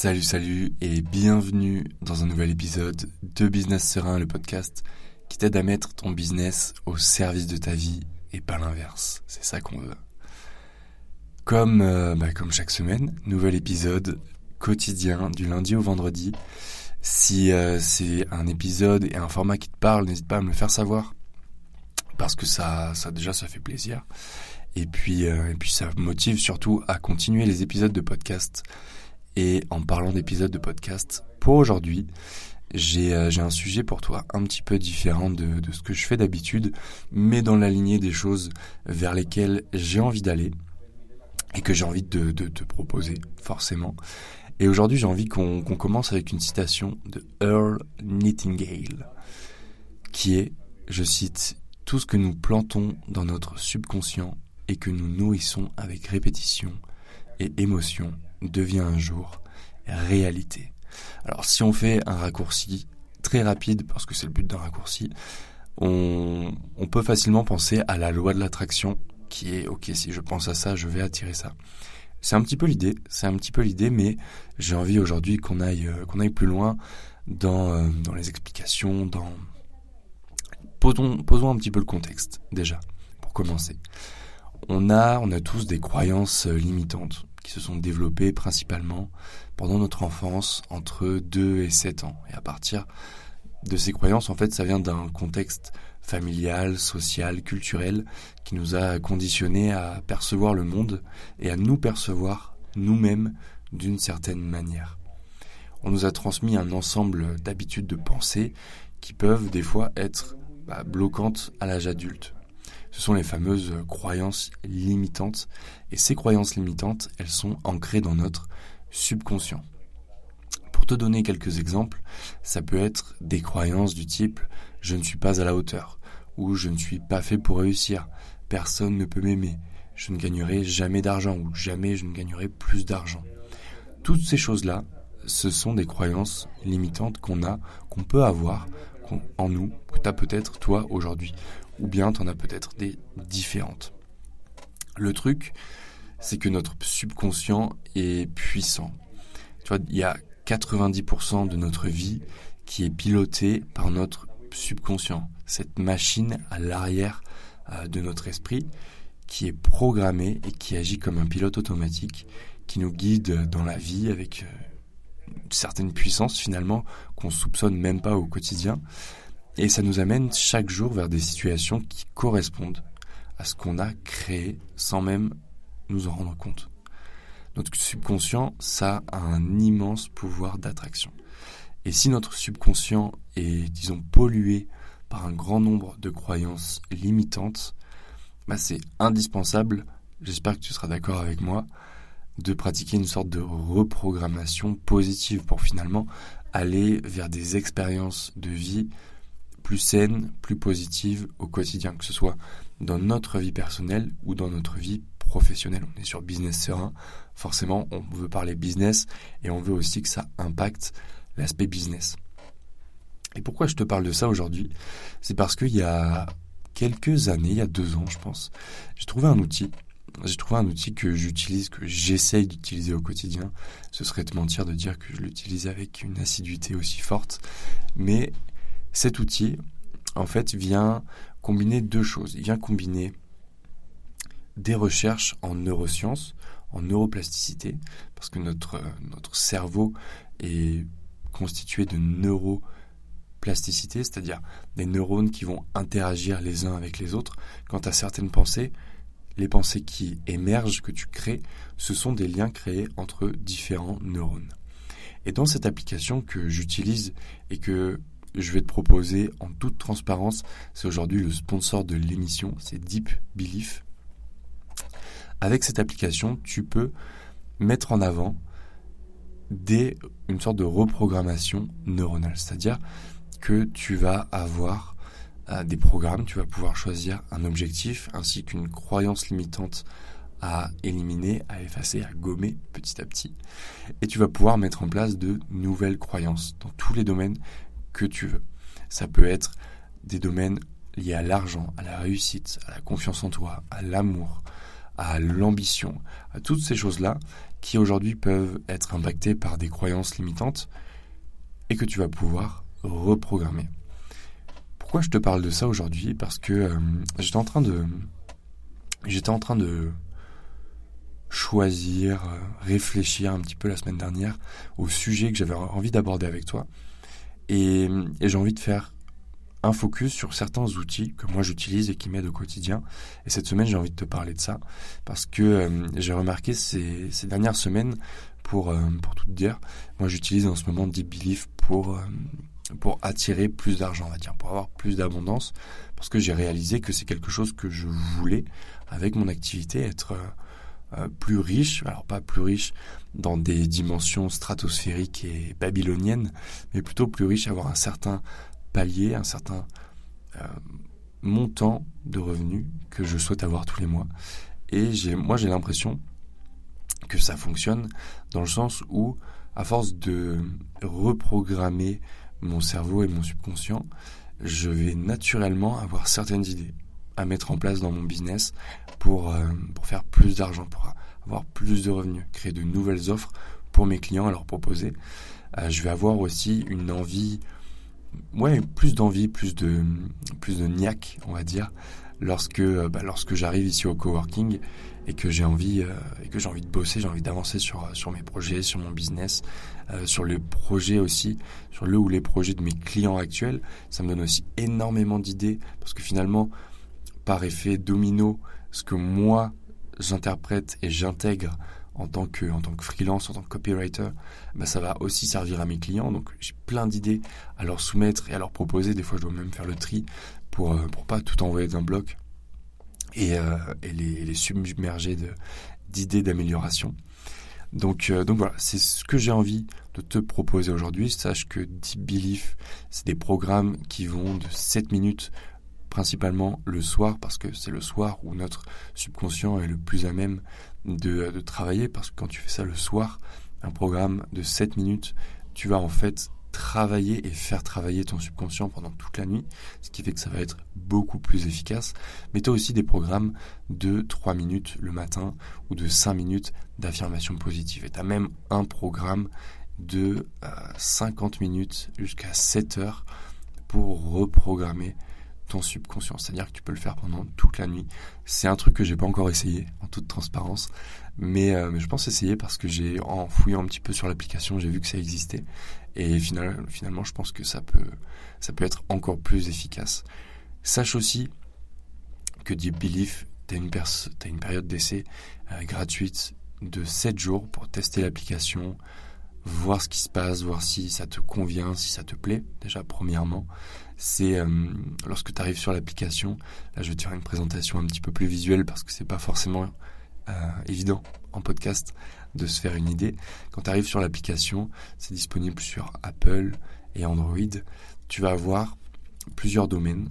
Salut, salut et bienvenue dans un nouvel épisode de Business Serein, le podcast qui t'aide à mettre ton business au service de ta vie et pas l'inverse. C'est ça qu'on veut. Comme, euh, bah, chaque semaine, nouvel épisode quotidien du lundi au vendredi. Si euh, c'est un épisode et un format qui te parle, n'hésite pas à me le faire savoir parce que ça, ça déjà ça fait plaisir. Et puis, euh, et ça motive surtout à continuer les épisodes de podcast. Et en parlant d'épisodes de podcast, pour aujourd'hui, j'ai euh, un sujet pour toi un petit peu différent de, de ce que je fais d'habitude, mais dans la lignée des choses vers lesquelles j'ai envie d'aller et que j'ai envie de, de, te proposer, forcément. Et aujourd'hui, j'ai envie qu'on commence avec une citation de Earl Nightingale, qui est, je cite, Tout ce que nous plantons dans notre subconscient et que nous nourrissons avec répétition et émotion devient un jour réalité. Alors si on fait un raccourci très rapide, parce que c'est le but d'un raccourci, on, peut facilement penser à la loi de l'attraction qui est ok si je pense à ça je vais attirer ça. C'est un petit peu l'idée, c'est un petit peu l'idée, mais j'ai envie aujourd'hui qu'on aille euh, qu'on aille plus loin dans, euh, dans les explications, dans posons, posons un petit peu le contexte déjà pour commencer on a, on a tous des croyances euh, limitantes qui se sont développées principalement pendant notre enfance entre 2 et 7 ans. Et à partir de ces croyances, en fait, ça vient d'un contexte familial, social, culturel qui nous a conditionnés à percevoir le monde et à nous percevoir nous-mêmes d'une certaine manière. On nous a transmis un ensemble d'habitudes de pensée qui peuvent des fois être bah, bloquantes à l'âge adulte ce sont les fameuses croyances limitantes. Et ces croyances limitantes, elles sont ancrées dans notre subconscient. Pour te donner quelques exemples, ça peut être des croyances du type je ne suis pas à la hauteur ou je ne suis pas fait pour réussir, personne ne peut m'aimer, je ne gagnerai jamais d'argent ou jamais je ne gagnerai plus d'argent. Toutes ces choses-là, ce sont des croyances limitantes qu'on a, qu'on peut avoir en nous, que tu as peut-être toi aujourd'hui, ou bien tu en as peut-être des différentes. Le truc, c'est que notre subconscient est puissant. Tu il y a 90% de notre vie qui est pilotée par notre subconscient, cette machine à l'arrière euh, de notre esprit qui est programmée et qui agit comme un pilote automatique qui nous guide dans la vie avec euh, une certaine puissance finalement qu'on soupçonne même pas au quotidien et ça nous amène chaque jour vers des situations qui correspondent à ce qu'on a créé sans même nous en rendre compte. Notre subconscient, ça a un immense pouvoir d'attraction. Et si notre subconscient est, disons, pollué par un grand nombre de croyances limitantes, bah c'est indispensable, j'espère que tu seras d'accord avec moi, de pratiquer une sorte de reprogrammation positive pour finalement aller vers des expériences de vie plus saine, plus positive au quotidien, que ce soit dans notre vie personnelle ou dans notre vie professionnelle. On est sur business serein, forcément on veut parler business et on veut aussi que ça impacte l'aspect business. Et pourquoi je te parle de ça aujourd'hui? C'est parce qu'il y a quelques années, il y a deux ans je pense, j'ai trouvé un outil j'ai trouvé un outil que j'utilise, que j'essaye d'utiliser au quotidien. Ce serait te mentir de dire que je l'utilise avec une assiduité aussi forte. Mais cet outil, en fait, vient combiner deux choses. Il vient combiner des recherches en neurosciences, en neuroplasticité, parce que notre, notre cerveau est constitué de neuroplasticité, c'est-à-dire des neurones qui vont interagir les uns avec les autres. Quant à certaines pensées, les pensées qui émergent, que tu crées, ce sont des liens créés entre différents neurones. Et dans cette application que j'utilise et que je vais te proposer en toute transparence, c'est aujourd'hui le sponsor de l'émission, c'est Deep Belief. Avec cette application, tu peux mettre en avant des, une sorte de reprogrammation neuronale, c'est-à-dire que tu vas avoir euh, des programmes, tu vas pouvoir choisir un objectif ainsi qu'une croyance limitante à éliminer, à effacer, à gommer petit à petit. Et tu vas pouvoir mettre en place de nouvelles croyances dans tous les domaines que tu veux. Ça peut être des domaines liés à l'argent, à la réussite, à la confiance en toi, à l'amour, à l'ambition, à toutes ces choses-là qui aujourd'hui peuvent être impactées par des croyances limitantes et que tu vas pouvoir reprogrammer. Pourquoi je te parle de ça aujourd'hui? Parce que euh, j'étais en train de j'étais en train de choisir, euh, réfléchir un petit peu la semaine dernière au sujet que j'avais envie d'aborder avec toi. Et, j'ai envie de faire un focus sur certains outils que moi j'utilise et qui m'aident au quotidien. Et cette semaine, j'ai envie de te parler de ça parce que euh, j'ai remarqué ces, ces, dernières semaines, pour, euh, pour tout te dire, moi j'utilise en ce moment Deep Belief pour, euh, pour attirer plus d'argent, on va dire, pour avoir plus d'abondance, parce que j'ai réalisé que c'est quelque chose que je voulais avec mon activité, être plus riche, alors pas plus riche dans des dimensions stratosphériques et babyloniennes, mais plutôt plus riche, avoir un certain palier, un certain euh, montant de revenus que je souhaite avoir tous les mois. Et j'ai, moi, j'ai l'impression que ça fonctionne dans le sens où, à force de reprogrammer mon cerveau et mon subconscient, je vais naturellement avoir certaines idées à mettre en place dans mon business pour, euh, pour faire plus d'argent, pour avoir plus de revenus, créer de nouvelles offres pour mes clients à leur proposer. Euh, je vais avoir aussi une envie ouais, plus d'envie, plus de, plus de niaque, on va dire, lorsque, euh, bah, lorsque j'arrive ici au coworking et que j'ai envie, et que j'ai envie de bosser, j'ai envie d'avancer sur, sur mes projets, sur mon business, sur le projet aussi, sur le ou les projets de mes clients actuels. Ça me donne aussi énormément d'idées parce que finalement, par effet domino, ce que moi j'interprète et j'intègre en tant que en tant que freelance, en tant que copywriter, bah ça va aussi servir à mes clients. Donc j'ai plein d'idées à leur soumettre et à leur proposer. Des fois, je dois même faire le tri pour euh, pour pas tout envoyer d'un bloc et, euh, les, submerger d'idées d'amélioration. Donc euh, donc voilà, c'est ce que j'ai envie de te proposer aujourd'hui. Sache que Deep Belief, c'est des programmes qui vont de 7 minutes principalement le soir parce que c'est le soir où notre subconscient est le plus à même de, travailler parce que quand tu fais ça le soir, un programme de 7 minutes, tu vas en fait travailler et faire travailler ton subconscient pendant toute la nuit, ce qui fait que ça va être beaucoup plus efficace. Mais tu as aussi des programmes de 3 minutes le matin ou de 5 minutes d'affirmation positive. Et tu as même un programme de 50 euh, minutes jusqu'à 7 heures pour reprogrammer ton subconscient. C'est-à-dire que tu peux le faire pendant toute la nuit. C'est un truc que j'ai pas encore essayé, en toute transparence. Mais, euh, je pense essayer parce que j'ai, en fouillant un petit peu sur l'application, j'ai vu que ça existait. Et finalement, finalement, je pense que ça peut, ça peut être encore plus efficace. Sache aussi que Deep Belief, tu as une, une période d'essai euh, gratuite de 7 jours pour tester l'application, voir ce qui se passe, voir si ça te convient, si ça te plaît, déjà premièrement c'est euh, lorsque tu arrives sur l'application, là je vais te faire une présentation un petit peu plus visuelle parce que c'est pas forcément euh, évident en podcast de se faire une idée. Quand tu arrives sur l'application, c'est disponible sur Apple et Android. Tu vas avoir plusieurs domaines.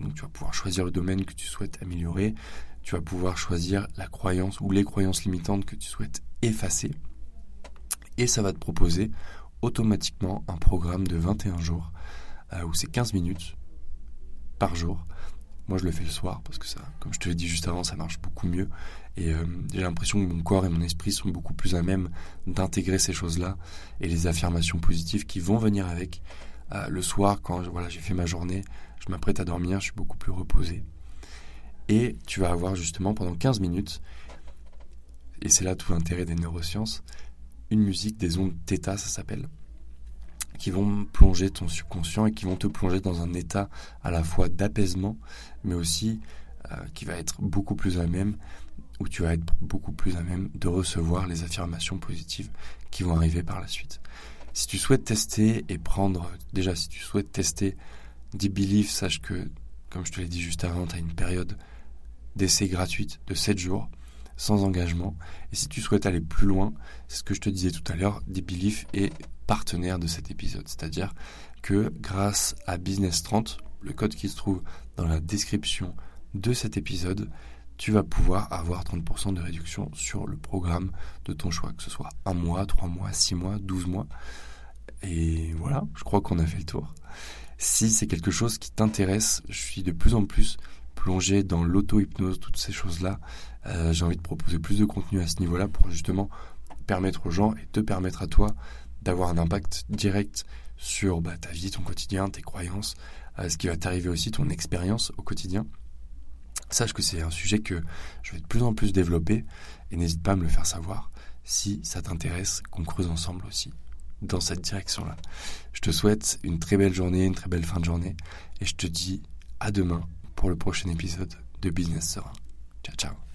Donc tu vas pouvoir choisir le domaine que tu souhaites améliorer. Tu vas pouvoir choisir la croyance ou les croyances limitantes que tu souhaites effacer. Et ça va te proposer automatiquement un programme de 21 jours euh, où c'est 15 minutes par jour. Moi, je le fais le soir parce que ça, comme je te l'ai dit juste avant, ça marche beaucoup mieux. Et euh, j'ai l'impression que mon corps et mon esprit sont beaucoup plus à même d'intégrer ces choses-là et les affirmations positives qui vont venir avec. Euh, le soir, quand voilà, j'ai fait ma journée, je m'apprête à dormir, je suis beaucoup plus reposé. Et tu vas avoir justement pendant 15 minutes, et c'est là tout l'intérêt des neurosciences, une musique des ondes θ, ça s'appelle qui vont plonger ton subconscient et qui vont te plonger dans un état à la fois d'apaisement, mais aussi euh, qui va être beaucoup plus à même, où tu vas être beaucoup plus à même de recevoir les affirmations positives qui vont arriver par la suite. Si tu souhaites tester et prendre, déjà si tu souhaites tester Deep Belief, sache que, comme je te l'ai dit juste avant, tu as une période d'essai gratuite de 7 jours sans engagement. Et si tu souhaites aller plus loin, c'est ce que je te disais tout à l'heure, Deep Belief est partenaire de cet épisode. C'est-à-dire que grâce à Business 30, le code qui se trouve dans la description de cet épisode, tu vas pouvoir avoir 30% de réduction sur le programme de ton choix, que ce soit un mois, trois mois, six mois, 12 mois. Et voilà, je crois qu'on a fait le tour. Si c'est quelque chose qui t'intéresse, je suis de plus en plus plonger dans l'auto-hypnose, toutes ces choses-là. Euh, j'ai envie de proposer plus de contenu à ce niveau-là pour justement permettre aux gens et te permettre à toi d'avoir un impact direct sur bah, ta vie, ton quotidien, tes croyances, euh, ce qui va t'arriver aussi, ton expérience au quotidien. Sache que c'est un sujet que je vais de plus en plus développer et n'hésite pas à me le faire savoir si ça t'intéresse qu'on creuse ensemble aussi dans cette direction-là. Je te souhaite une très belle journée, une très belle fin de journée et je te dis à demain pour le prochain épisode de Business Serein. Ciao ciao